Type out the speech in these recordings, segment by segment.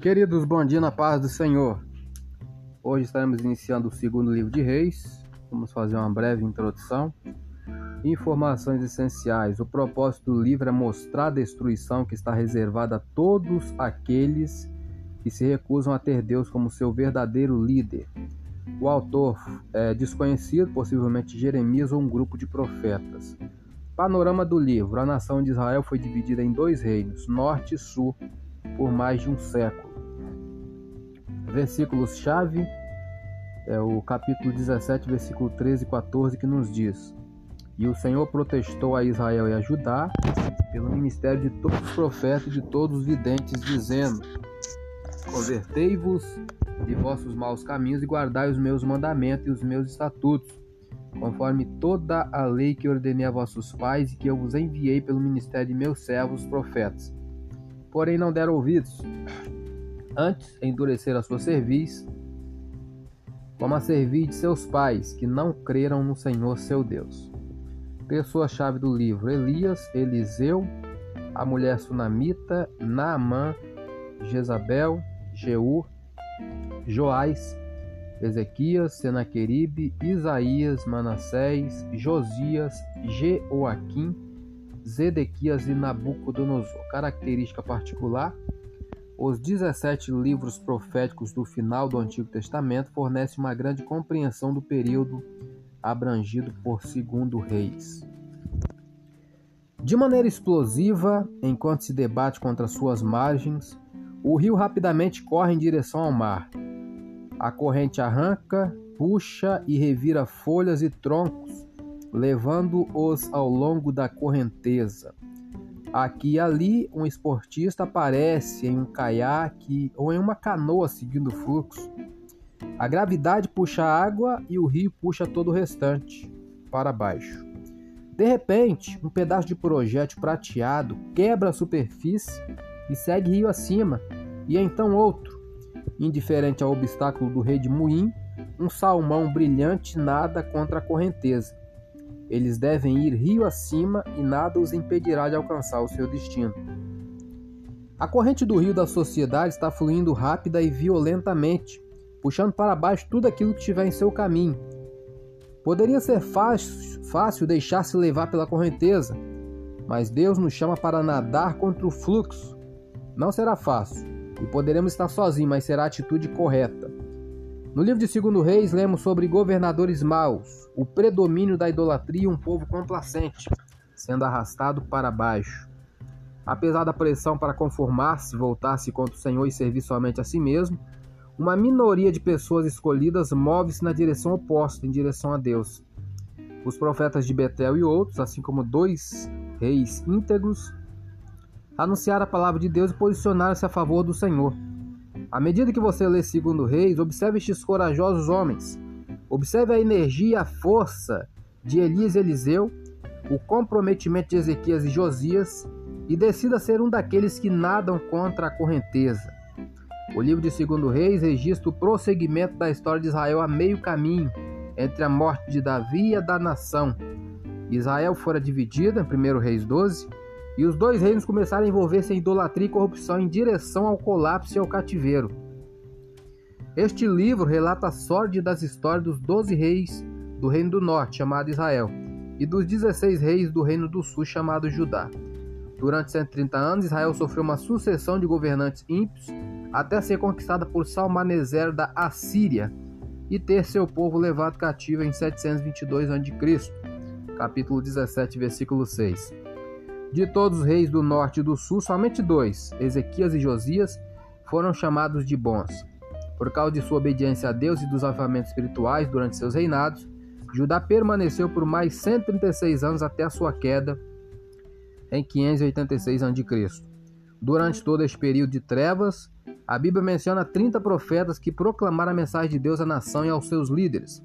Queridos, bom dia na paz do Senhor. Hoje estaremos iniciando o segundo livro de Reis. Vamos fazer uma breve introdução. Informações essenciais. O propósito do livro é mostrar a destruição que está reservada a todos aqueles que se recusam a ter Deus como seu verdadeiro líder. O autor é desconhecido, possivelmente Jeremias ou um grupo de profetas. Panorama do livro: A nação de Israel foi dividida em dois reinos, norte e sul, por mais de um século versículos-chave, é o capítulo 17, versículo 13 e 14, que nos diz: E o Senhor protestou a Israel e a Judá pelo ministério de todos os profetas e de todos os videntes, dizendo: Convertei-vos de vossos maus caminhos e guardai os meus mandamentos e os meus estatutos, conforme toda a lei que ordenei a vossos pais e que eu vos enviei pelo ministério de meus servos, os profetas. Porém, não deram ouvidos antes endurecer a sua cerviz, como a cerviz de seus pais, que não creram no Senhor seu Deus. Pessoa-chave do livro: Elias, Eliseu, a mulher sunamita, Naamã, Jezabel, Jeú, Joás, Ezequias, Senaqueribe, Isaías, Manassés, Josias, Jeoaquim, Zedequias e Nabucodonosor. Característica particular: os 17 livros proféticos do final do Antigo Testamento fornecem uma grande compreensão do período abrangido por Segundo Reis. De maneira explosiva, enquanto se debate contra suas margens, o rio rapidamente corre em direção ao mar. A corrente arranca, puxa e revira folhas e troncos, levando-os ao longo da correnteza. Aqui e ali, um esportista aparece em um caiaque ou em uma canoa seguindo o fluxo. A gravidade puxa a água e o rio puxa todo o restante para baixo. De repente, um pedaço de projétil prateado quebra a superfície e segue rio acima, e então outro. Indiferente ao obstáculo do rei de Muim, um salmão brilhante nada contra a correnteza. Eles devem ir rio acima e nada os impedirá de alcançar o seu destino. A corrente do rio da sociedade está fluindo rápida e violentamente, puxando para baixo tudo aquilo que estiver em seu caminho. Poderia ser fácil, deixar-se levar pela correnteza, mas Deus nos chama para nadar contra o fluxo. Não será fácil e poderemos estar sozinhos, mas será a atitude correta. No livro de Segundo Reis, lemos sobre governadores maus, o predomínio da idolatria e um povo complacente, sendo arrastado para baixo. Apesar da pressão para conformar-se, voltar-se contra o Senhor e servir somente a si mesmo, uma minoria de pessoas escolhidas move-se na direção oposta, em direção a Deus. Os profetas de Betel e outros, assim como dois reis íntegros, anunciaram a palavra de Deus e posicionaram-se a favor do Senhor. À medida que você lê Segundo Reis, observe estes corajosos homens. Observe a energia e a força de Elias e Eliseu, o comprometimento de Ezequias e Josias, e decida ser um daqueles que nadam contra a correnteza. O livro de Segundo Reis registra o prosseguimento da história de Israel a meio caminho entre a morte de Davi e a da nação. Israel fora dividida, em 1 Reis 12, e os dois reinos começaram a envolver-se em idolatria e corrupção em direção ao colapso e ao cativeiro. Este livro relata a sorte das histórias dos doze reis do Reino do Norte, chamado Israel, e dos 16 reis do Reino do Sul, chamado Judá. Durante 130 anos, Israel sofreu uma sucessão de governantes ímpios até ser conquistada por Salmaneser da Assíria e ter seu povo levado cativo em 722 a.C. Capítulo 17, versículo 6. De todos os reis do norte e do sul, somente dois, Ezequias e Josias, foram chamados de bons. Por causa de sua obediência a Deus e dos avivamentos espirituais durante seus reinados, Judá permaneceu por mais 136 anos até a sua queda em 586 a.C. Durante todo este período de trevas, a Bíblia menciona 30 profetas que proclamaram a mensagem de Deus à nação e aos seus líderes.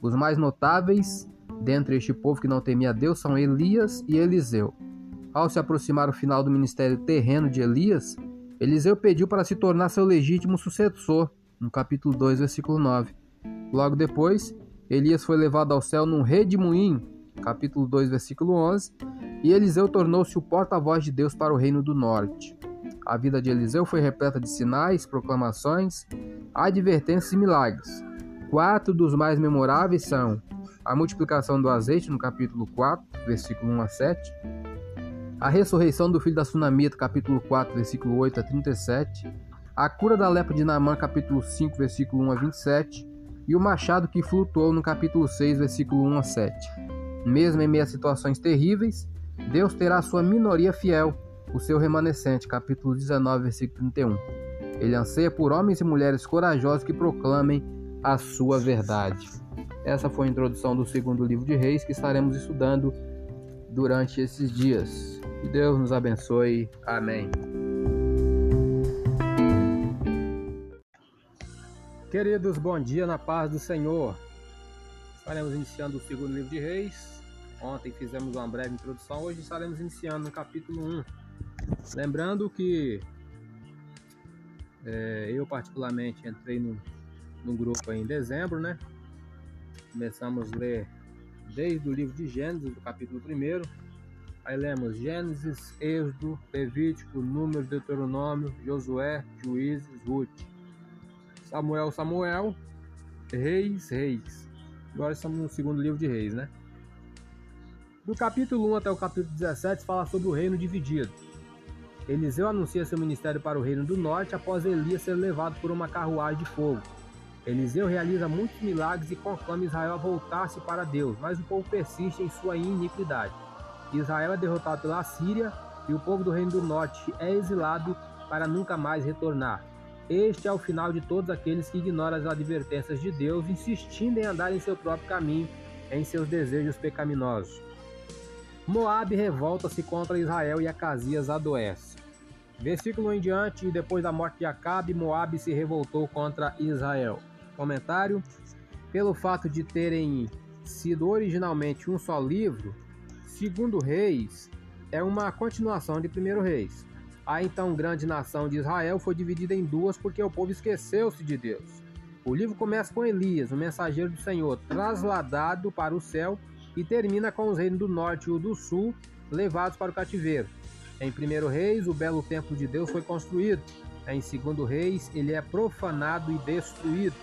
Os mais notáveis dentre este povo que não temia Deus são Elias e Eliseu. Ao se aproximar o final do ministério terreno de Elias, Eliseu pediu para se tornar seu legítimo sucessor, no capítulo 2, versículo 9. Logo depois, Elias foi levado ao céu num redemoinho, capítulo 2, versículo 11, e Eliseu tornou-se o porta-voz de Deus para o reino do norte. A vida de Eliseu foi repleta de sinais, proclamações, advertências e milagres. Quatro dos mais memoráveis são a multiplicação do azeite, no capítulo 4, versículo 1 a 7, a ressurreição do filho da Sunamita, capítulo 4, versículo 8 a 37, a cura da lepra de Naamã, capítulo 5, versículo 1 a 27, e o machado que flutuou no capítulo 6, versículo 1 a 7. Mesmo em meio a situações terríveis, Deus terá sua minoria fiel, o seu remanescente, capítulo 19, versículo 31. Ele anseia por homens e mulheres corajosos que proclamem a sua verdade. Essa foi a introdução do segundo livro de Reis que estaremos estudando durante esses dias. Que Deus nos abençoe. Amém. Queridos, bom dia na paz do Senhor. Estaremos iniciando o segundo livro de Reis. Ontem fizemos uma breve introdução, hoje estaremos iniciando no capítulo 1. Lembrando que é, eu particularmente entrei no, no grupo em dezembro, né? Começamos a ler desde o livro de Gênesis, do capítulo 1. Aí lemos Gênesis, Êxodo, Levítico, Números, Deuteronômio, Josué, Juízes, Ruth, Samuel, Samuel, Reis, Reis. Agora estamos no segundo livro de Reis, né? Do capítulo 1 até o capítulo 17 fala sobre o reino dividido. Eliseu anuncia seu ministério para o reino do norte após Elias ser levado por uma carruagem de fogo. Eliseu realiza muitos milagres e conclama Israel a voltar-se para Deus, mas o povo persiste em sua iniquidade. Israel é derrotado pela Síria e o povo do Reino do Norte é exilado para nunca mais retornar. Este é o final de todos aqueles que ignoram as advertências de Deus, insistindo em andar em seu próprio caminho, em seus desejos pecaminosos. Moabe revolta-se contra Israel e Acasias adoece. Versículo em diante, depois da morte de Acabe, Moabe se revoltou contra Israel. Comentário: pelo fato de terem sido originalmente um só livro, Segundo Reis é uma continuação de Primeiro Reis. A então grande nação de Israel foi dividida em duas porque o povo esqueceu-se de Deus. O livro começa com Elias, o mensageiro do Senhor, trasladado para o céu, e termina com os reinos do norte e o do sul, levados para o cativeiro. Em Primeiro Reis, o belo templo de Deus foi construído. Em Segundo Reis, ele é profanado e destruído.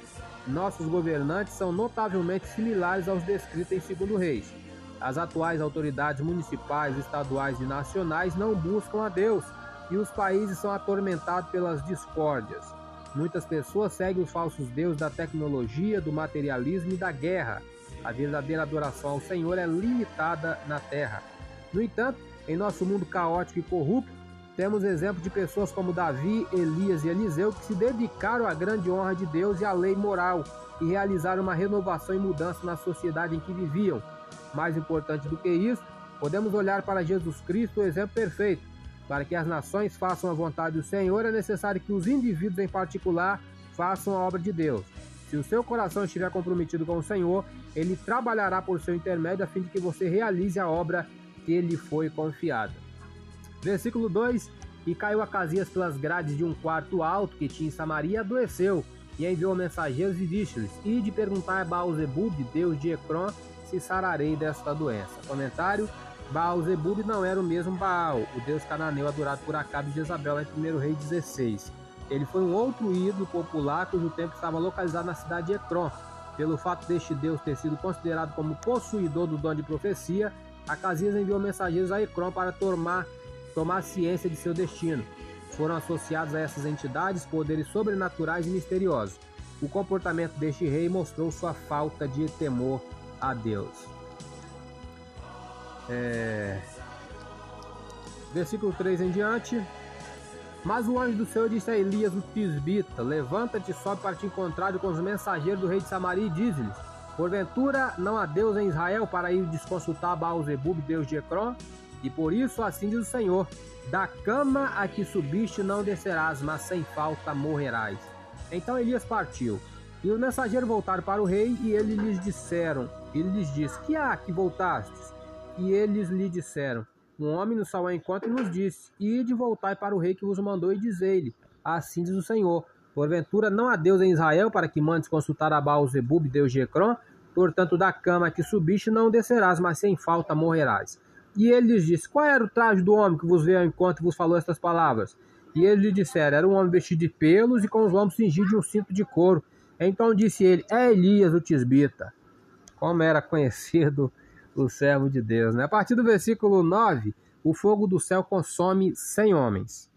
Nossos governantes são notavelmente similares aos descritos em Segundo Reis. As atuais autoridades municipais, estaduais e nacionais não buscam a Deus e os países são atormentados pelas discórdias. Muitas pessoas seguem os falsos deuses da tecnologia, do materialismo e da guerra. A verdadeira adoração ao Senhor é limitada na terra. No entanto, em nosso mundo caótico e corrupto, temos exemplos de pessoas como Davi, Elias e Eliseu que se dedicaram à grande honra de Deus e à lei moral e realizaram uma renovação e mudança na sociedade em que viviam. Mais importante do que isso, podemos olhar para Jesus Cristo, o exemplo perfeito. Para que as nações façam a vontade do Senhor, é necessário que os indivíduos em particular façam a obra de Deus. Se o seu coração estiver comprometido com o Senhor, ele trabalhará por seu intermédio a fim de que você realize a obra que lhe foi confiada. Versículo 2: E caiu Acasias pelas grades de um quarto alto que tinha em Samaria, adoeceu, e enviou mensageiros e disse-lhes: Ide perguntar a Baal-Zebub, Deus de Ecrón, se sararei desta doença. Comentário: Baal-Zebub não era o mesmo Baal, o deus cananeu adorado por Acabe de Jezabel em 1 Rei 16. Ele foi um outro ídolo popular cujo templo estava localizado na cidade de Ecrón. Pelo fato deste deus ter sido considerado como possuidor do dom de profecia, Acasias enviou mensageiros a Ecrón para tomar tomar ciência de seu destino. Foram associados a essas entidades poderes sobrenaturais e misteriosos. O comportamento deste rei mostrou sua falta de temor a Deus. É... Versículo 3 em diante. Mas o anjo do Senhor disse a Elias, o tisbita: Levanta-te, sobe para te encontrar com os mensageiros do rei de Samaria e diz-lhes: Porventura não há Deus em Israel para ir desconsultar Baal-Zebub, Deus de Ecrón? E por isso assim diz o Senhor: Da cama a que subiste não descerás, mas sem falta morrerás. Então Elias partiu. E os mensageiros voltaram para o rei, e eles lhes disseram: Ele lhes disse: Que há que voltastes? E eles lhe disseram: Um homem nos saiu ao encontro e nos disse: Ide voltai para o rei que vos mandou, e dizei-lhe: Assim diz o Senhor: Porventura não há Deus em Israel para que mandes consultar a Baal-Zebub, Deus de Ecrón? Portanto, da cama que subiste não descerás, mas sem falta morrerás. E ele lhes disse: Qual era o traje do homem que vos veio ao encontro e vos falou estas palavras? E eles lhe disseram: Era um homem vestido de pelos e com os lombos cingidos de um cinto de couro. Então disse ele: É Elias o tisbita. Como era conhecido o servo de Deus. Né? A partir do versículo 9, o fogo do céu consome cem homens.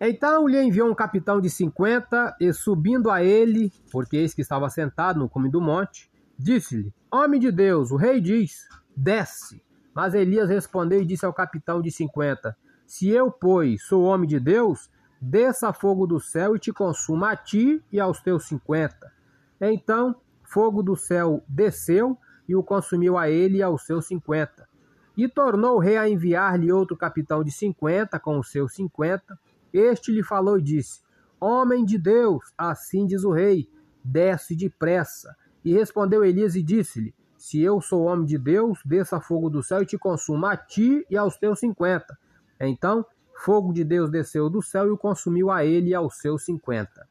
Então lhe enviou um capitão de cinquenta, e subindo a ele, porque eis que estava sentado no cume do monte, disse-lhe: Homem de Deus, o rei diz: Desce. Mas Elias respondeu e disse ao capitão de cinquenta: se eu, pois, sou homem de Deus, desça fogo do céu e te consuma a ti e aos teus cinquenta. Então, fogo do céu desceu e o consumiu a ele e aos seus cinquenta. E tornou o rei a enviar-lhe outro capitão de cinquenta com os seus cinquenta. Este lhe falou e disse: Homem de Deus, assim diz o rei, desce depressa. E respondeu Elias e disse-lhe: Se eu sou homem de Deus, desça fogo do céu e te consuma a ti e aos teus cinquenta. Então, fogo de Deus desceu do céu e o consumiu a ele e aos seus cinquenta.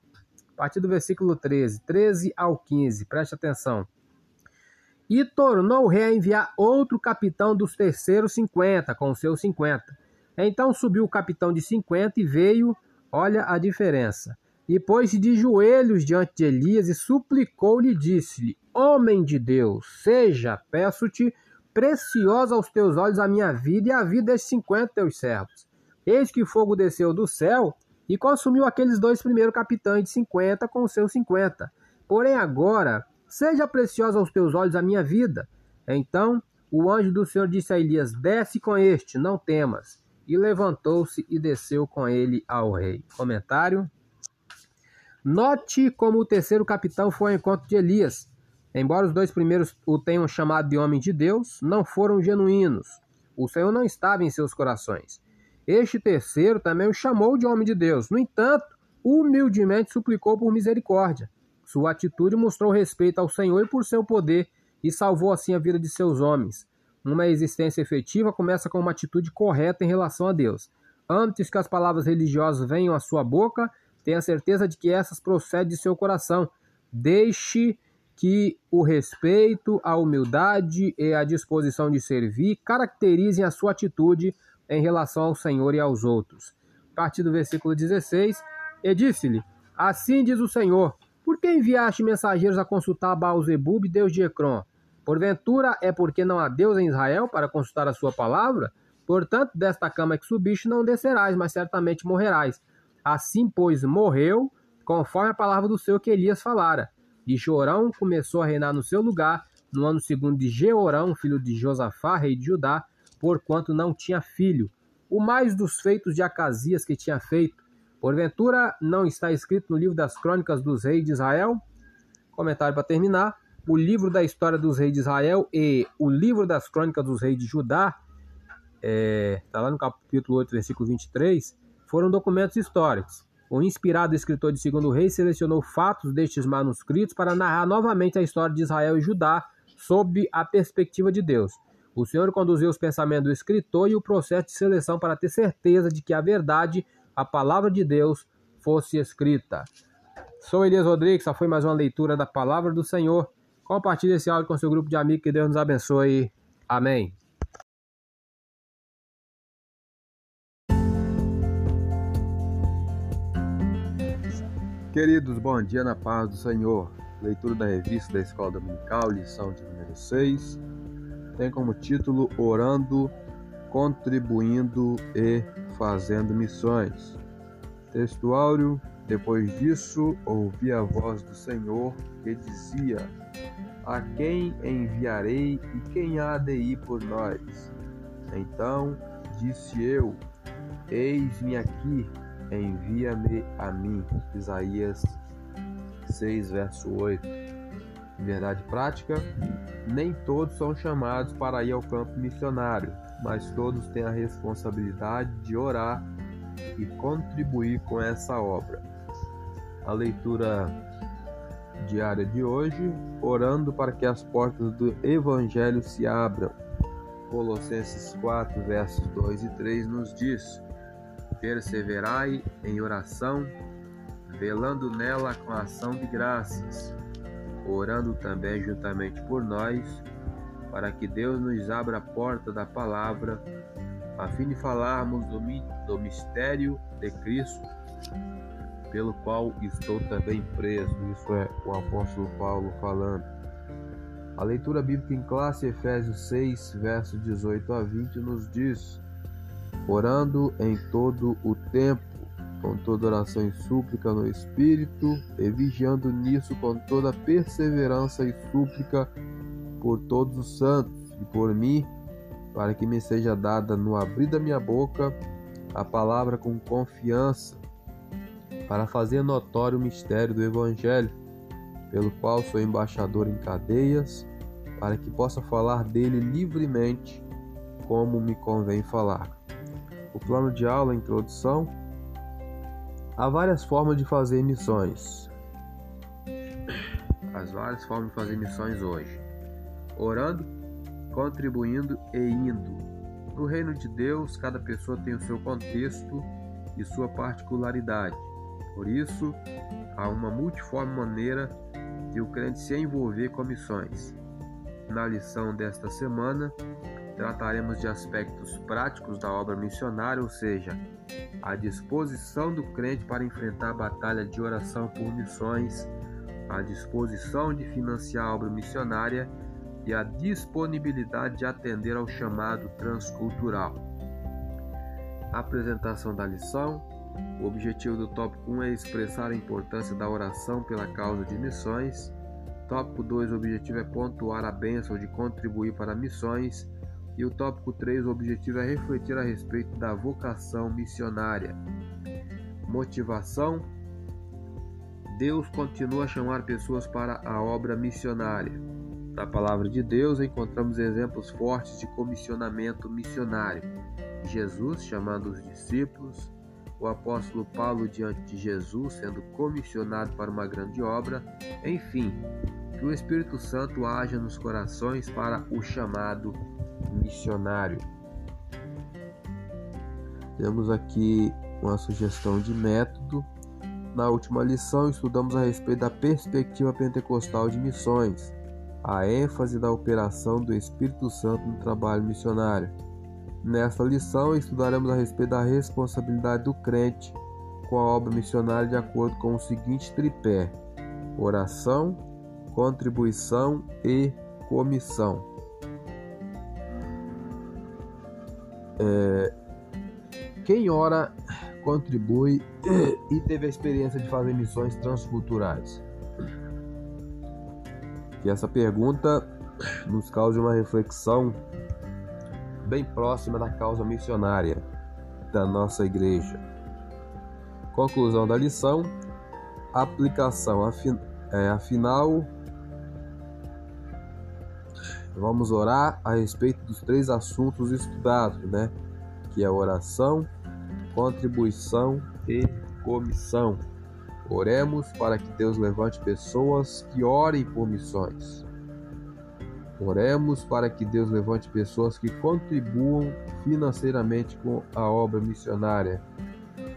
A partir do versículo 13, 13 ao 15, preste atenção. E tornou o rei a enviar outro capitão dos terceiros cinquenta, com os seus cinquenta. Então subiu o capitão de cinquenta e veio, olha a diferença. E pôs-se de joelhos diante de Elias e suplicou-lhe, disse-lhe: Homem de Deus, seja, peço-te, preciosa aos teus olhos a minha vida e a vida destes cinquenta teus servos. Eis que fogo desceu do céu e consumiu aqueles dois primeiros capitães de cinquenta com seus cinquenta. Porém agora, seja preciosa aos teus olhos a minha vida. Então o anjo do Senhor disse a Elias: Desce com este, não temas. E levantou-se e desceu com ele ao rei. Comentário. Note como o terceiro capitão foi ao encontro de Elias Embora os dois primeiros o tenham chamado de homem de Deus, não foram genuínos. O Senhor não estava em seus corações. Este terceiro também o chamou de homem de Deus. No entanto, humildemente suplicou por misericórdia. Sua atitude mostrou respeito ao Senhor e por seu poder e salvou assim a vida de seus homens. Uma existência efetiva começa com uma atitude correta em relação a Deus. Antes que as palavras religiosas venham à sua boca, tenha certeza de que essas procedem de seu coração. Deixe que o respeito, a humildade e a disposição de servir caracterizem a sua atitude em relação ao Senhor e aos outros. A partir do versículo 16, e disse-lhe: Assim diz o Senhor: Por que enviaste mensageiros a consultar Baal-Zebub, Deus de Ecrón? Porventura é porque não há Deus em Israel para consultar a sua palavra? Portanto, desta cama que subiste não descerás, mas certamente morrerás. Assim, pois, morreu, conforme a palavra do Senhor que Elias falara e Jorão começou a reinar no seu lugar no ano segundo de Jeorão, filho de Josafá, rei de Judá, porquanto não tinha filho. O mais dos feitos de Acasias que tinha feito, porventura não está escrito no livro das crônicas dos reis de Israel? Comentário para terminar. O livro da história dos reis de Israel e o livro das crônicas dos reis de Judá, está é, tá lá no capítulo 8, versículo 23, foram documentos históricos. O inspirado escritor de Segundo Reis selecionou fatos destes manuscritos para narrar novamente a história de Israel e Judá sob a perspectiva de Deus. O Senhor conduziu os pensamentos do escritor e o processo de seleção para ter certeza de que a verdade, a palavra de Deus, fosse escrita. Sou Elias Rodrigues, essa foi mais uma leitura da palavra do Senhor. Compartilhe esse áudio com seu grupo de amigos, que Deus nos abençoe. Amém. Queridos, bom dia na paz do Senhor. Leitura da revista da Escola Dominical, lição de número 6. Tem como título Orando, Contribuindo e Fazendo Missões. Textuário: Depois disso, ouvi a voz do Senhor que dizia: A quem enviarei e quem há de ir por nós? Então disse eu: Eis-me aqui envia-me a mim. Isaías 6, verso 8. Verdade prática, nem todos são chamados para ir ao campo missionário, mas todos têm a responsabilidade de orar e contribuir com essa obra. A leitura diária de hoje, orando para que as portas do Evangelho se abram. Colossenses 4, versos 2 e 3 nos diz: Perseverai em oração, velando nela com ação de graças, orando também juntamente por nós, para que Deus nos abra a porta da palavra, a fim de falarmos do, do mistério de Cristo, pelo qual estou também preso. Isso é o apóstolo Paulo falando. A leitura bíblica em classe, Efésios 6, versos 18 a 20, nos diz: Orando em todo o tempo, com toda oração e súplica no Espírito, e vigiando nisso com toda perseverança e súplica por todos os santos e por mim, para que me seja dada no abrir da minha boca a palavra com confiança, para fazer notório o mistério do Evangelho, pelo qual sou embaixador em cadeias, para que possa falar dele livremente, como me convém falar. O plano de aula, introdução. Há várias formas de fazer missões. As várias formas de fazer missões hoje. Orando, contribuindo e indo. No reino de Deus, cada pessoa tem o seu contexto e sua particularidade. Por isso, há uma multiforme maneira de o crente se envolver com missões. Na lição desta semana, trataremos de aspectos práticos da obra missionária, ou seja, a disposição do crente para enfrentar a batalha de oração por missões, a disposição de financiar a obra missionária e a disponibilidade de atender ao chamado transcultural. apresentação da lição. O objetivo do tópico 1 é expressar a importância da oração pela causa de missões. Tópico 2, o objetivo é pontuar a bênção de contribuir para missões. E o tópico 3, o objetivo é refletir a respeito da vocação missionária. Motivação: Deus continua a chamar pessoas para a obra missionária. Na palavra de Deus encontramos exemplos fortes de comissionamento missionário. Jesus chamando os discípulos, o apóstolo Paulo diante de Jesus sendo comissionado para uma grande obra, enfim, que o Espírito Santo haja nos corações para o chamado missionário. Temos aqui uma sugestão de método. Na última lição, estudamos a respeito da perspectiva pentecostal de missões a ênfase da operação do Espírito Santo no trabalho missionário. Nesta lição, estudaremos a respeito da responsabilidade do crente com a obra missionária de acordo com o seguinte tripé: oração, contribuição e comissão. É, quem ora, contribui e teve a experiência de fazer missões transculturais? que essa pergunta nos cause uma reflexão bem próxima da causa missionária da nossa igreja. Conclusão da lição: aplicação. É, afinal, vamos orar a respeito dos três assuntos estudados, né? Que é oração, contribuição e comissão. Oremos para que Deus levante pessoas que orem por missões. Oremos para que Deus levante pessoas que contribuam financeiramente com a obra missionária.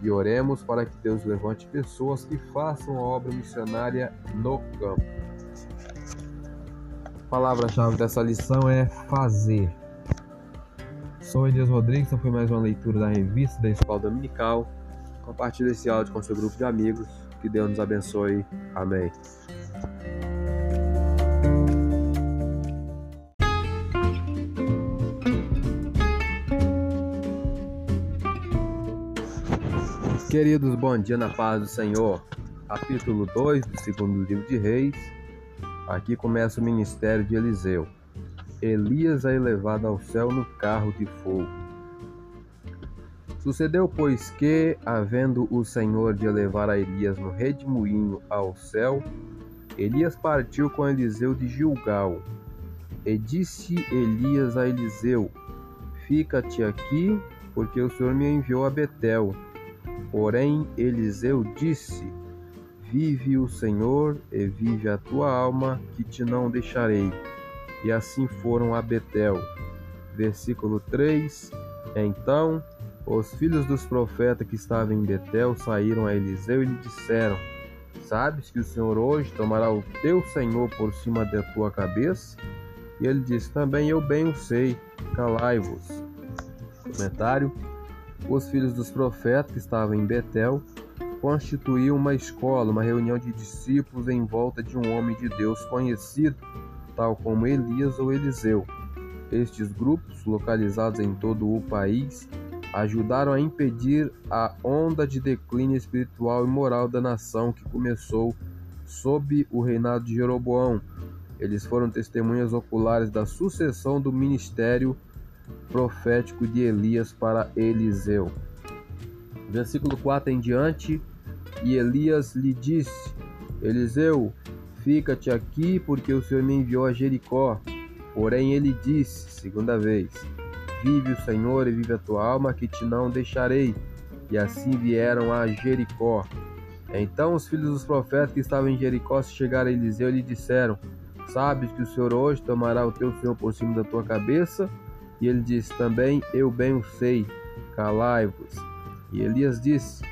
E oremos para que Deus levante pessoas que façam a obra missionária no campo. Palavra-chave dessa lição é fazer. Sou Elias Rodrigues, então foi mais uma leitura da revista da Escola Dominical. Compartilhe esse áudio com seu grupo de amigos. Que Deus nos abençoe. Amém. Queridos, bom dia na paz do Senhor. Capítulo 2 do segundo livro de Reis. Aqui começa o ministério de Eliseu. Elias é elevado ao céu no carro de fogo. Sucedeu, pois, que, havendo o Senhor de elevar a Elias no redemoinho ao céu, Elias partiu com Eliseu de Gilgal. E disse Elias a Eliseu: Fica-te aqui, porque o Senhor me enviou a Betel. Porém, Eliseu disse: Vive o Senhor e vive a tua alma, que te não deixarei. E assim foram a Betel. Versículo 3: Então os filhos dos profetas que estavam em Betel saíram a Eliseu e lhe disseram: Sabes que o Senhor hoje tomará o teu Senhor por cima da tua cabeça? E ele disse: Também eu bem o sei, calai-vos. Comentário: Os filhos dos profetas que estavam em Betel constituíam uma escola, uma reunião de discípulos em volta de um homem de Deus conhecido, tal como Elias ou Eliseu. Estes grupos, localizados em todo o país, ajudaram a impedir a onda de declínio espiritual e moral da nação que começou sob o reinado de Jeroboão. Eles foram testemunhas oculares da sucessão do ministério profético de Elias para Eliseu. Versículo 4 em diante, e Elias lhe disse: Eliseu, fica-te aqui, porque o Senhor me enviou a Jericó. Porém ele disse, segunda vez: Vive o Senhor e vive a tua alma, que te não deixarei. E assim vieram a Jericó. Então os filhos dos profetas que estavam em Jericó se chegaram a Eliseu e lhe disseram: Sabes que o Senhor hoje tomará o teu Senhor por cima da tua cabeça? E ele disse: Também eu bem o sei, calai-vos. E Elias disse,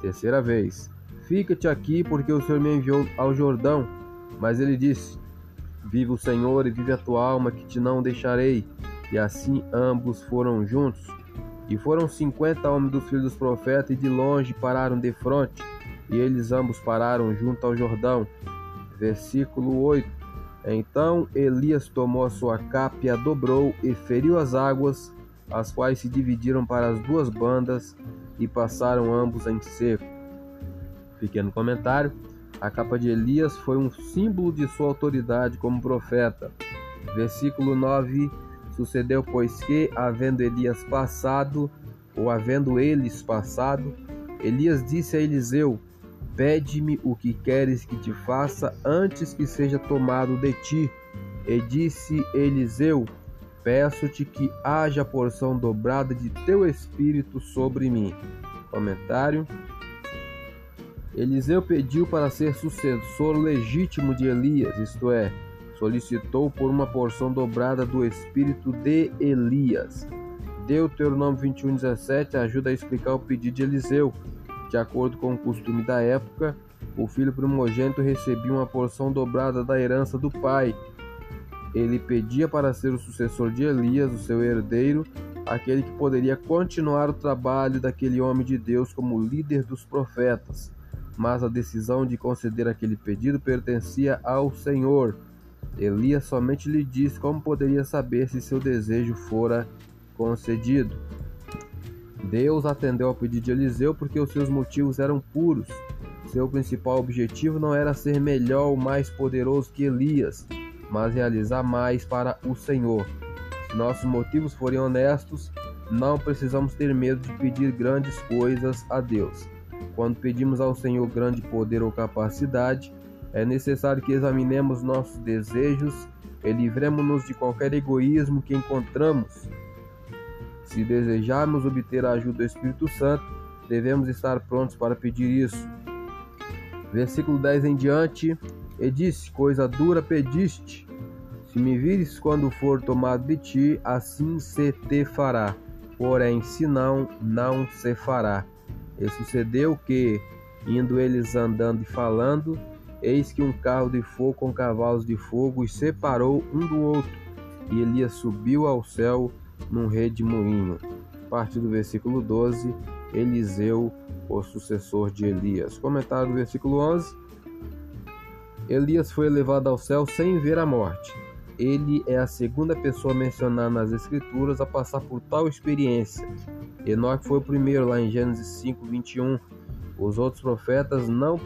terceira vez: Fica-te aqui, porque o Senhor me enviou ao Jordão. Mas ele disse: Vive o Senhor e vive a tua alma, que te não deixarei. E assim ambos foram juntos. E foram cinquenta homens dos filhos dos profetas, e de longe pararam de frente, e eles ambos pararam junto ao Jordão. Versículo 8. Então Elias tomou a sua capa e a dobrou, e feriu as águas, as quais se dividiram para as duas bandas, e passaram ambos em seco. Pequeno comentário. A capa de Elias foi um símbolo de sua autoridade como profeta. Versículo 9: Sucedeu, pois que, havendo Elias passado, ou havendo eles passado, Elias disse a Eliseu: Pede-me o que queres que te faça antes que seja tomado de ti. E disse Eliseu: Peço-te que haja porção dobrada de teu espírito sobre mim. Comentário Eliseu pediu para ser sucessor legítimo de Elias, isto é, solicitou por uma porção dobrada do espírito de Elias. Deuteronômio 21:17 ajuda a explicar o pedido de Eliseu. De acordo com o costume da época, o filho primogênito recebia uma porção dobrada da herança do pai. Ele pedia para ser o sucessor de Elias, o seu herdeiro, aquele que poderia continuar o trabalho daquele homem de Deus como líder dos profetas mas a decisão de conceder aquele pedido pertencia ao Senhor. Elias somente lhe disse como poderia saber se seu desejo fora concedido. Deus atendeu ao pedido de Eliseu porque os seus motivos eram puros. Seu principal objetivo não era ser melhor ou mais poderoso que Elias, mas realizar mais para o Senhor. Se nossos motivos forem honestos, não precisamos ter medo de pedir grandes coisas a Deus. Quando pedimos ao Senhor grande poder ou capacidade, é necessário que examinemos nossos desejos e livremos-nos de qualquer egoísmo que encontramos. Se desejarmos obter a ajuda do Espírito Santo, devemos estar prontos para pedir isso. Versículo 10 em diante, e disse: Coisa dura pediste. Se me vires quando for tomado de ti, assim se te fará. Porém, se não, não se fará. E sucedeu que, indo eles andando e falando, eis que um carro de fogo com cavalos de fogo os separou um do outro, e Elias subiu ao céu num redemoinho. A partir do versículo 12, Eliseu, o sucessor de Elias. Comentário do versículo 11. Elias foi elevado ao céu sem ver a morte. Ele é a segunda pessoa mencionada nas Escrituras a passar por tal experiência. Enoque foi o primeiro, lá em Gênesis 5, 21. Os outros profetas não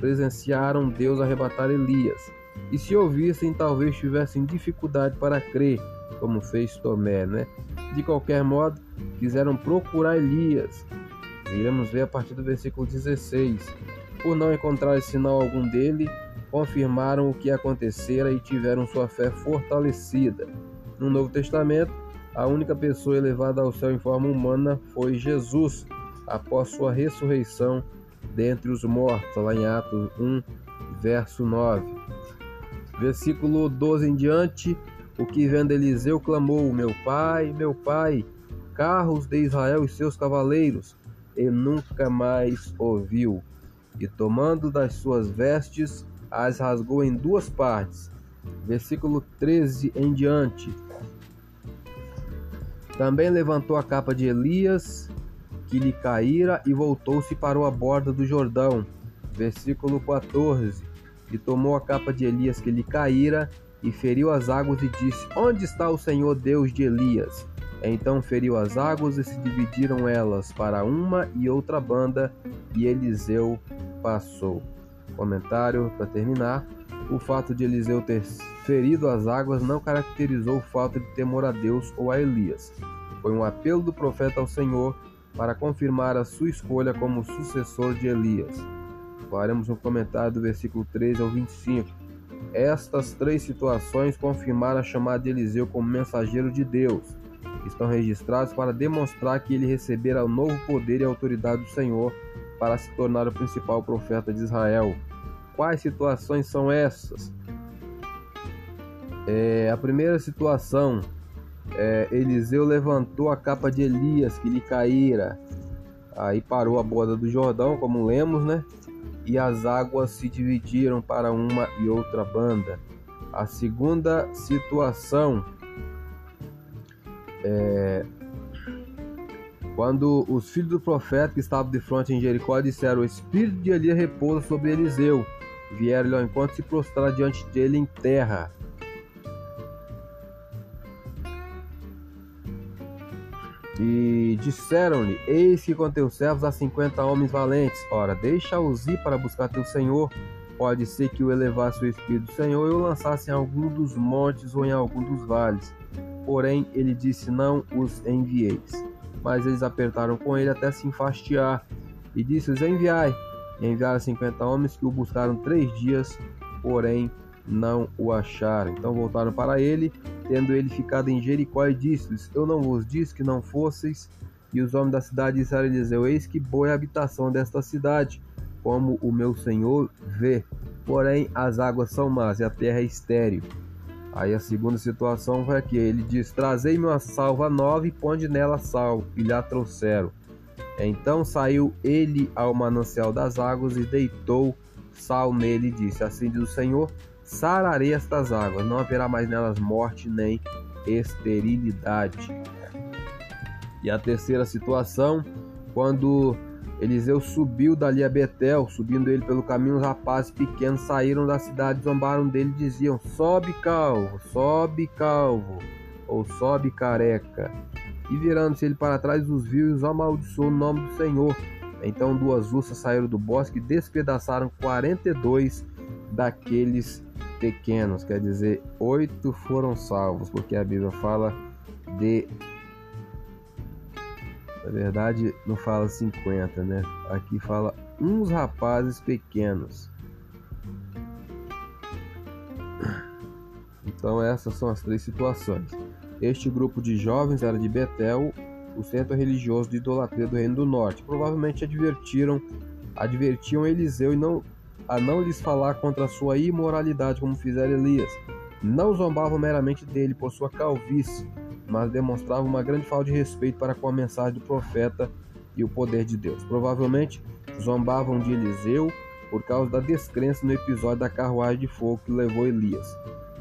presenciaram Deus arrebatar Elias. E se ouvissem, talvez tivessem dificuldade para crer, como fez Tomé, né? De qualquer modo, quiseram procurar Elias. Iremos ver a partir do versículo 16. Por não encontrar sinal algum dele, confirmaram o que acontecera e tiveram sua fé fortalecida. No Novo Testamento, a única pessoa elevada ao céu em forma humana foi Jesus, após sua ressurreição dentre os mortos, lá em Atos 1, verso 9. Versículo 12 em diante, o que vendo Eliseu clamou: Meu pai, meu pai, carros de Israel e seus cavaleiros, e nunca mais ouviu. E tomando das suas vestes, as rasgou em duas partes. Versículo 13 em diante. Também levantou a capa de Elias, que lhe caíra, e voltou-se para a borda do Jordão. Versículo 14. E tomou a capa de Elias que lhe caíra, e feriu as águas, e disse: Onde está o Senhor Deus de Elias? Então feriu as águas, e se dividiram elas para uma e outra banda, e Eliseu passou. Comentário para terminar. O fato de Eliseu ter ferido as águas não caracterizou o fato de temor a Deus ou a Elias. Foi um apelo do profeta ao Senhor para confirmar a sua escolha como sucessor de Elias. Faremos um comentário do versículo 13 ao 25. Estas três situações confirmaram a chamada de Eliseu como mensageiro de Deus. Estão registrados para demonstrar que ele recebera o novo poder e autoridade do Senhor para se tornar o principal profeta de Israel. Quais situações são essas? É, a primeira situação, é, Eliseu levantou a capa de Elias que lhe caíra, aí parou a borda do Jordão, como lemos, né? E as águas se dividiram para uma e outra banda. A segunda situação é quando os filhos do profeta que estavam de frente em Jericó disseram: O espírito de Elias repousa sobre Eliseu vieram-lhe ao encontro e se prostraram diante dele em terra. E disseram-lhe: Eis que com teus servos há cinquenta homens valentes. Ora, deixa-os ir para buscar teu senhor. Pode ser que o elevasse o Espírito do Senhor e o lançasse em algum dos montes ou em algum dos vales. Porém, ele disse: Não os envieis. Mas eles apertaram com ele até se enfastiar. E disse-os: Enviai e enviaram cinquenta homens que o buscaram três dias, porém não o acharam. Então voltaram para ele, tendo ele ficado em Jericó, e disse-lhes: Eu não vos disse que não fosseis. E os homens da cidade disseram a Eliseu: Eis que boa é a habitação desta cidade, como o meu senhor vê. Porém, as águas são más e a terra é estéril. Aí a segunda situação foi aqui: ele diz: Trazei-me uma salva nova e ponde nela sal. E lhe trouxeram. Então saiu ele ao manancial das águas e deitou sal nele e disse: Assim diz o Senhor: sararei estas águas, não haverá mais nelas morte nem esterilidade. E a terceira situação, quando Eliseu subiu dali a Betel, subindo ele pelo caminho, os rapazes pequenos saíram da cidade, zombaram dele e diziam: Sobe calvo, sobe calvo, ou sobe careca. E virando-se ele para trás, os viu e os amaldiçoou no nome do Senhor. Então duas ursas saíram do bosque e despedaçaram 42 daqueles pequenos. Quer dizer, oito foram salvos, porque a Bíblia fala de. Na verdade, não fala 50, né? Aqui fala uns rapazes pequenos. Então, essas são as três situações. Este grupo de jovens era de Betel, o centro religioso de idolatria do Reino do Norte. Provavelmente advertiram, advertiam Eliseu e não, a não lhes falar contra a sua imoralidade, como fizeram Elias. Não zombavam meramente dele por sua calvície, mas demonstravam uma grande falta de respeito para com a mensagem do profeta e o poder de Deus. Provavelmente zombavam de Eliseu por causa da descrença no episódio da carruagem de fogo que levou Elias.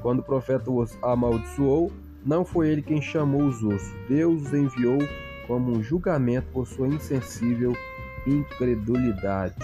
Quando o profeta os amaldiçoou, não foi ele quem chamou os ursos, Deus os enviou como um julgamento por sua insensível incredulidade.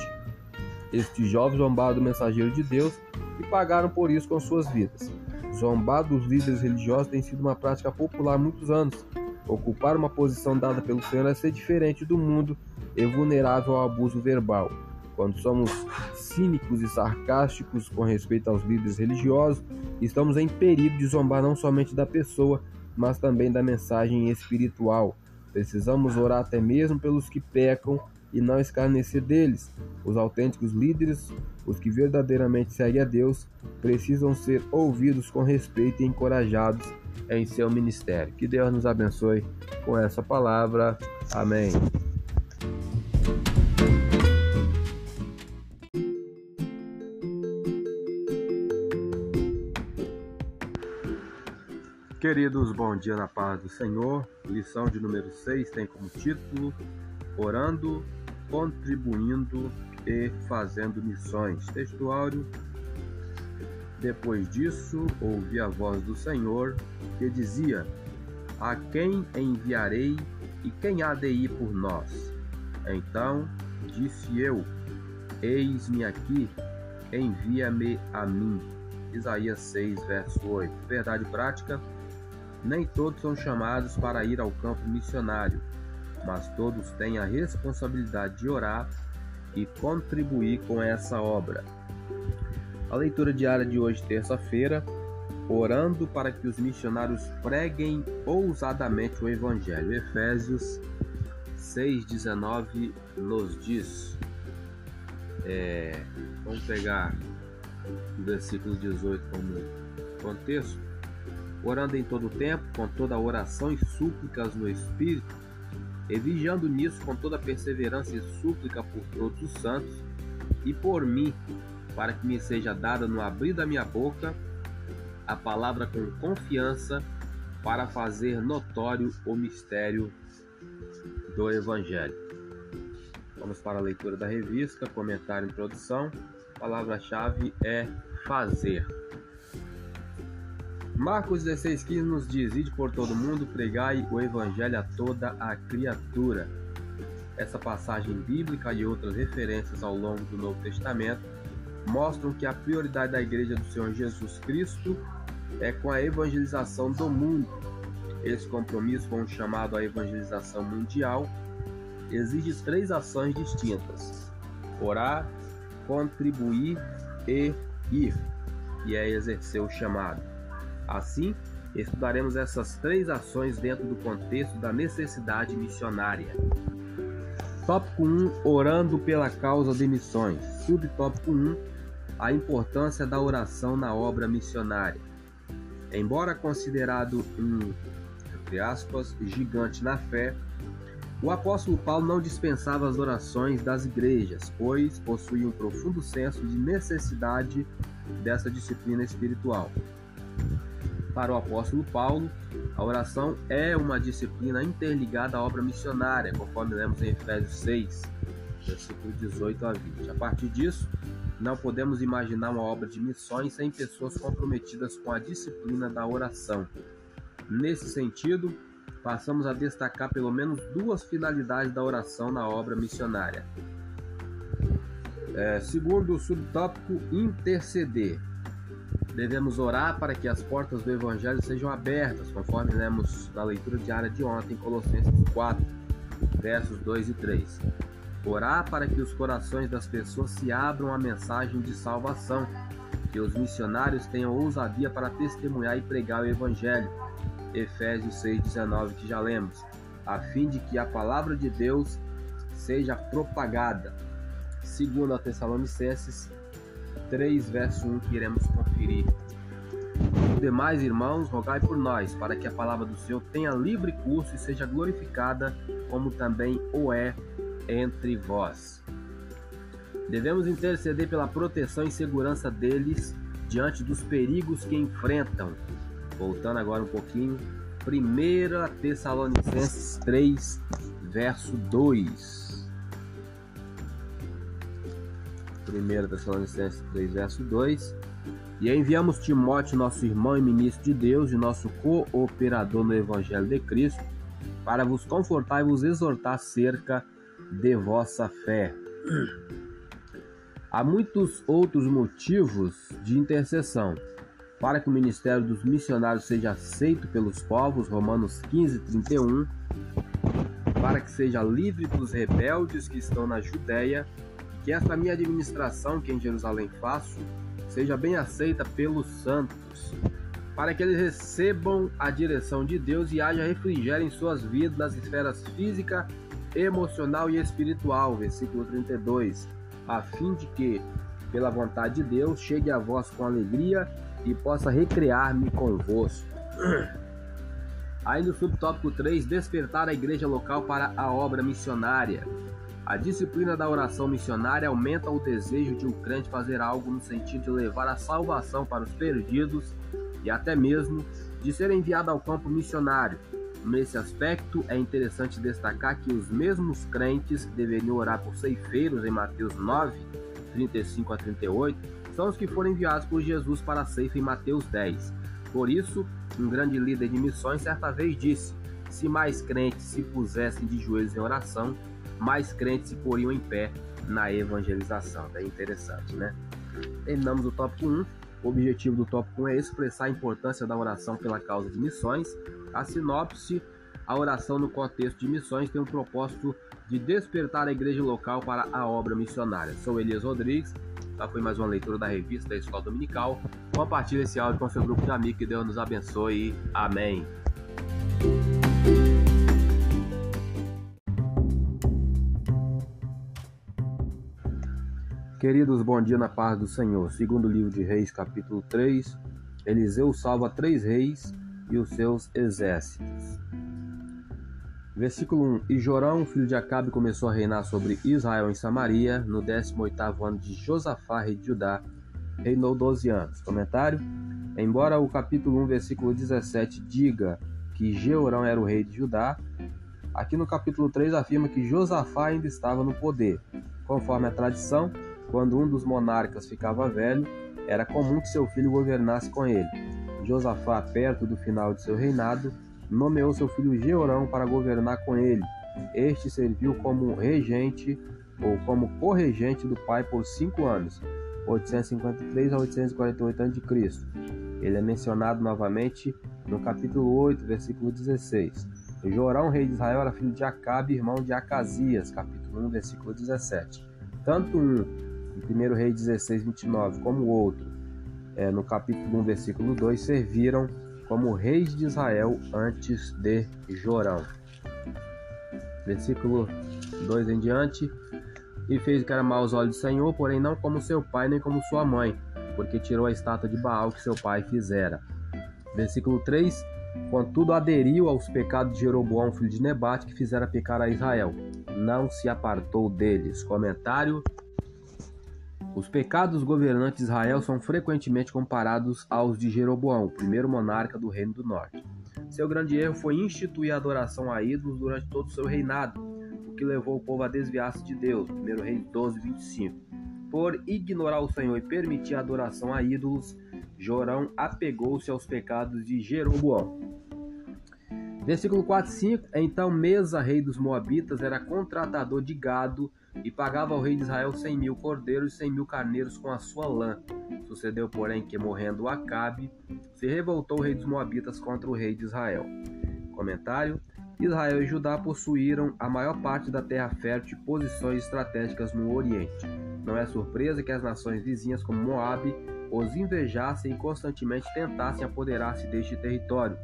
Estes jovens zombaram do mensageiro de Deus e pagaram por isso com suas vidas. Zombar dos líderes religiosos tem sido uma prática popular há muitos anos. Ocupar uma posição dada pelo Senhor é ser diferente do mundo e vulnerável ao abuso verbal. Quando somos cínicos e sarcásticos com respeito aos líderes religiosos, estamos em perigo de zombar não somente da pessoa, mas também da mensagem espiritual. Precisamos orar até mesmo pelos que pecam e não escarnecer deles. Os autênticos líderes, os que verdadeiramente seguem a Deus, precisam ser ouvidos com respeito e encorajados em seu ministério. Que Deus nos abençoe com essa palavra. Amém. Queridos, bom dia na paz do Senhor. Lição de número 6 tem como título Orando, Contribuindo e Fazendo Missões. Textuário. Depois disso, ouvi a voz do Senhor que dizia: A quem enviarei e quem há de ir por nós? Então disse eu: Eis-me aqui, envia-me a mim. Isaías 6, verso 8. Verdade prática: nem todos são chamados para ir ao campo missionário, mas todos têm a responsabilidade de orar e contribuir com essa obra. A leitura diária de hoje, terça-feira, orando para que os missionários preguem ousadamente o Evangelho. Efésios 6,19 nos diz. É, vamos pegar o versículo 18 como contexto. Orando em todo o tempo, com toda oração e súplicas no Espírito, e vigiando nisso com toda perseverança e súplica por todos os santos, e por mim, para que me seja dada no abrir da minha boca a palavra com confiança para fazer notório o mistério do Evangelho. Vamos para a leitura da revista, comentário e introdução. A palavra-chave é fazer. Marcos 16,15 nos diz: Ide por todo mundo, pregai o evangelho a toda a criatura. Essa passagem bíblica e outras referências ao longo do Novo Testamento mostram que a prioridade da Igreja do Senhor Jesus Cristo é com a evangelização do mundo. Esse compromisso com o chamado à evangelização mundial exige três ações distintas: orar, contribuir e ir, e é exercer o chamado. Assim, estudaremos essas três ações dentro do contexto da necessidade missionária. Tópico 1 Orando pela causa de missões. Subtópico 1 A importância da oração na obra missionária. Embora considerado um, aspas, gigante na fé, o apóstolo Paulo não dispensava as orações das igrejas, pois possuía um profundo senso de necessidade dessa disciplina espiritual. Para o apóstolo Paulo, a oração é uma disciplina interligada à obra missionária, conforme lemos em Efésios 6, versículo 18 a 20. A partir disso, não podemos imaginar uma obra de missões sem pessoas comprometidas com a disciplina da oração. Nesse sentido, passamos a destacar pelo menos duas finalidades da oração na obra missionária. É, segundo o subtópico, interceder. Devemos orar para que as portas do Evangelho sejam abertas, conforme lemos na leitura diária de ontem, Colossenses 4, versos 2 e 3. Orar para que os corações das pessoas se abram à mensagem de salvação, que os missionários tenham ousadia para testemunhar e pregar o Evangelho. Efésios 6,19 que já lemos, a fim de que a palavra de Deus seja propagada. Segundo a Tessalonicenses 3, verso 1, que iremos conferir. Demais irmãos, rogai por nós, para que a palavra do Senhor tenha livre curso e seja glorificada, como também o é entre vós. Devemos interceder pela proteção e segurança deles diante dos perigos que enfrentam. Voltando agora um pouquinho, 1 Tessalonicenses 3, verso 2. 1 Tessalonicenses 3, verso 2. E enviamos Timóteo, nosso irmão e ministro de Deus, e nosso cooperador no Evangelho de Cristo, para vos confortar e vos exortar acerca de vossa fé. Há muitos outros motivos de intercessão. Para que o ministério dos missionários seja aceito pelos povos, Romanos 15, 31. Para que seja livre dos rebeldes que estão na Judéia que esta minha administração que em Jerusalém faço seja bem aceita pelos santos, para que eles recebam a direção de Deus e haja refrigério em suas vidas nas esferas física, emocional e espiritual. Versículo 32. A fim de que, pela vontade de Deus, chegue a vós com alegria e possa recrear-me convosco. Aí no subtópico 3, despertar a igreja local para a obra missionária. A disciplina da oração missionária aumenta o desejo de um crente fazer algo no sentido de levar a salvação para os perdidos e até mesmo de ser enviado ao campo missionário. Nesse aspecto, é interessante destacar que os mesmos crentes que deveriam orar por ceifeiros em Mateus 9, 35 a 38, são os que foram enviados por Jesus para a ceifa em Mateus 10. Por isso, um grande líder de missões, certa vez disse: Se mais crentes se pusessem de joelhos em oração, mais crentes se poriam em pé na evangelização. É interessante, né? Terminamos o tópico 1. O objetivo do tópico 1 é expressar a importância da oração pela causa de missões. A sinopse, a oração no contexto de missões tem um propósito de despertar a igreja local para a obra missionária. Sou Elias Rodrigues, essa foi mais uma leitura da revista da Escola Dominical. Compartilhe esse áudio com seu grupo de amigos. Que Deus nos abençoe. Amém. Queridos, bom dia na paz do Senhor. Segundo livro de Reis, capítulo 3. Eliseu salva três reis e os seus exércitos. Versículo 1: E Jorão, filho de Acabe, começou a reinar sobre Israel em Samaria, no 18 ano de Josafá, rei de Judá. Reinou 12 anos. Comentário: Embora o capítulo 1, versículo 17 diga que Jeorão era o rei de Judá, aqui no capítulo 3 afirma que Josafá ainda estava no poder. Conforme a tradição, quando um dos monarcas ficava velho, era comum que seu filho governasse com ele. Josafá, perto do final de seu reinado, nomeou seu filho Georão para governar com ele. Este serviu como regente ou como corregente do pai por cinco anos, 853 a 848 a.C. Ele é mencionado novamente no capítulo 8, versículo 16. Jorão, rei de Israel, era filho de Acabe, irmão de Acasias, capítulo 1, versículo 17. Tanto um, em 1 Rei 16, 29, como o outro, é, no capítulo 1, versículo 2, serviram como reis de Israel antes de Jorão. Versículo 2 em diante. E fez o que era mal aos olhos do Senhor, porém não como seu pai nem como sua mãe, porque tirou a estátua de Baal que seu pai fizera. Versículo 3. Contudo, aderiu aos pecados de Jeroboão, filho de Nebate, que fizera pecar a Israel. Não se apartou deles. Comentário os pecados dos governantes de Israel são frequentemente comparados aos de Jeroboão, o primeiro monarca do Reino do Norte. Seu grande erro foi instituir a adoração a ídolos durante todo o seu reinado, o que levou o povo a desviar-se de Deus. 1 Reis 12, 25. Por ignorar o Senhor e permitir a adoração a ídolos, Jorão apegou-se aos pecados de Jeroboão. Versículo 4 5. Então Mesa, rei dos Moabitas, era contratador de gado e pagava ao rei de Israel cem mil cordeiros e cem mil carneiros com a sua lã. Sucedeu, porém, que morrendo Acabe, se revoltou o rei dos Moabitas contra o rei de Israel. Comentário: Israel e Judá possuíram a maior parte da terra fértil e posições estratégicas no Oriente. Não é surpresa que as nações vizinhas como Moabe os invejassem e constantemente tentassem apoderar-se deste território.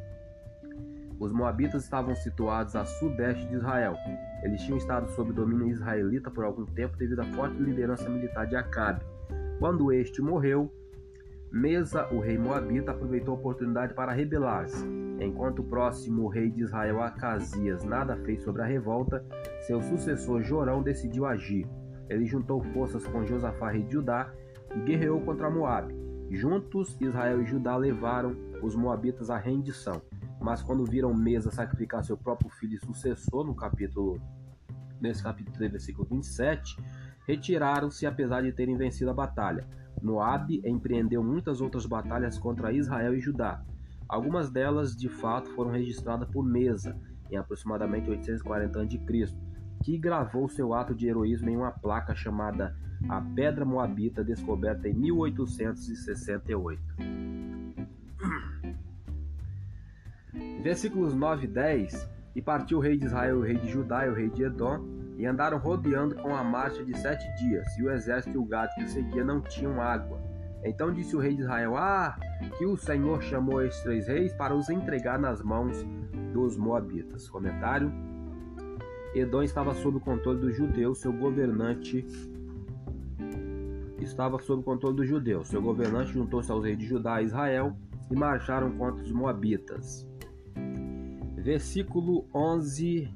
Os Moabitas estavam situados a sudeste de Israel. Eles tinham estado sob domínio israelita por algum tempo devido à forte liderança militar de Acabe. Quando este morreu, Mesa, o rei Moabita, aproveitou a oportunidade para rebelar-se. Enquanto o próximo rei de Israel, Acasias, nada fez sobre a revolta, seu sucessor Jorão decidiu agir. Ele juntou forças com Josafá, rei de Judá, e guerreou contra Moabe. Juntos, Israel e Judá levaram os moabitas à rendição. Mas quando viram Mesa sacrificar seu próprio filho e sucessor, no capítulo, nesse capítulo 3, versículo 27, retiraram-se apesar de terem vencido a batalha. Moabe empreendeu muitas outras batalhas contra Israel e Judá. Algumas delas, de fato, foram registradas por Mesa, em aproximadamente 840 a.C., que gravou seu ato de heroísmo em uma placa chamada a Pedra Moabita, descoberta em 1868. Versículos 9 e 10: E partiu o rei de Israel, o rei de Judá e o rei de Edom, e andaram rodeando com a marcha de sete dias, e o exército e o gado que o seguia não tinham água. Então disse o rei de Israel: Ah, que o Senhor chamou estes três reis para os entregar nas mãos dos Moabitas. Comentário: Edom estava sob o controle dos judeus, seu governante estava sob o controle dos judeus. Seu governante juntou-se aos reis de Judá e Israel e marcharam contra os Moabitas versículo 11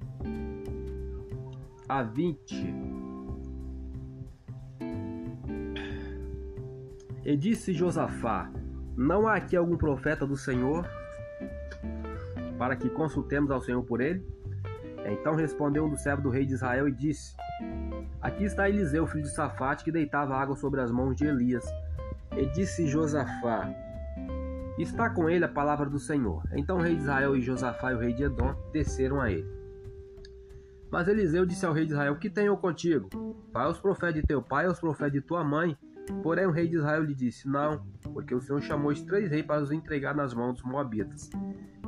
a 20. E disse Josafá: Não há aqui algum profeta do Senhor para que consultemos ao Senhor por ele? Então respondeu um do servo do rei de Israel e disse: Aqui está Eliseu, filho de Safate, que deitava água sobre as mãos de Elias. E disse Josafá: Está com ele a palavra do Senhor. Então o rei de Israel e Josafá o rei de Edom desceram a ele. Mas Eliseu disse ao rei de Israel: Que tenho contigo? Vai aos profetas de teu pai aos profetas de tua mãe. Porém o rei de Israel lhe disse: Não, porque o Senhor chamou os três reis para os entregar nas mãos dos moabitas.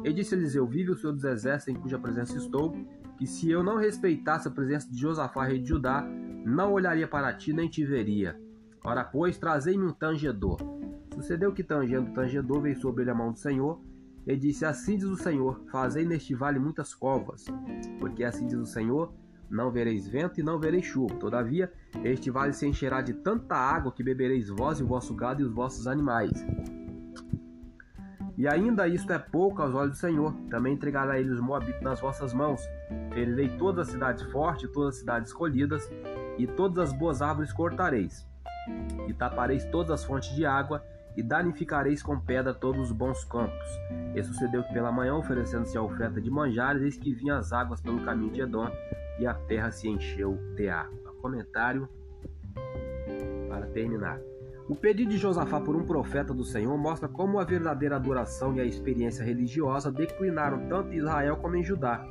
E disse Eliseu: Vive o Senhor dos exércitos em cuja presença estou, que se eu não respeitasse a presença de Josafá, rei de Judá, não olharia para ti nem te veria. Ora, pois, trazei-me um tangedor. Sucedeu que tangendo tangedor veio sobre ele a mão do Senhor, e disse: Assim diz o Senhor: Fazei neste vale muitas covas, porque assim diz o Senhor: Não vereis vento e não vereis chuva. Todavia, este vale se encherá de tanta água que bebereis vós e o vosso gado e os vossos animais. E ainda isto é pouco aos olhos do Senhor. Também entregará ele os moabitas nas vossas mãos. Ferirei todas as cidades fortes, todas as cidades escolhidas, e todas as boas árvores cortareis. E tapareis todas as fontes de água, e danificareis com pedra todos os bons campos. E sucedeu que pela manhã, oferecendo-se a oferta de manjares, eis que vinham as águas pelo caminho de Edom, e a terra se encheu de água. Comentário para terminar. O pedido de Josafá por um profeta do Senhor mostra como a verdadeira adoração e a experiência religiosa declinaram tanto em Israel como em Judá.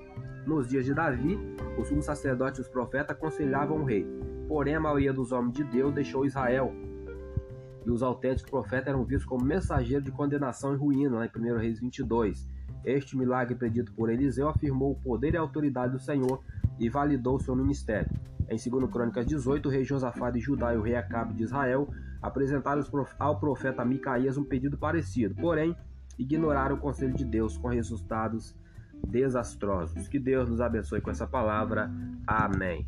Nos dias de Davi, os sumos sacerdotes e os profetas aconselhavam o rei, porém a maioria dos homens de Deus deixou Israel, e os autênticos profetas eram vistos como mensageiros de condenação e ruína, lá em 1 Reis 22. Este milagre predito por Eliseu afirmou o poder e a autoridade do Senhor e validou seu ministério. Em 2 Crônicas 18, o rei Josafá de Judá e o rei Acabe de Israel apresentaram ao profeta Micaías um pedido parecido, porém ignoraram o conselho de Deus com resultados desastrosos. Que Deus nos abençoe com essa palavra. Amém.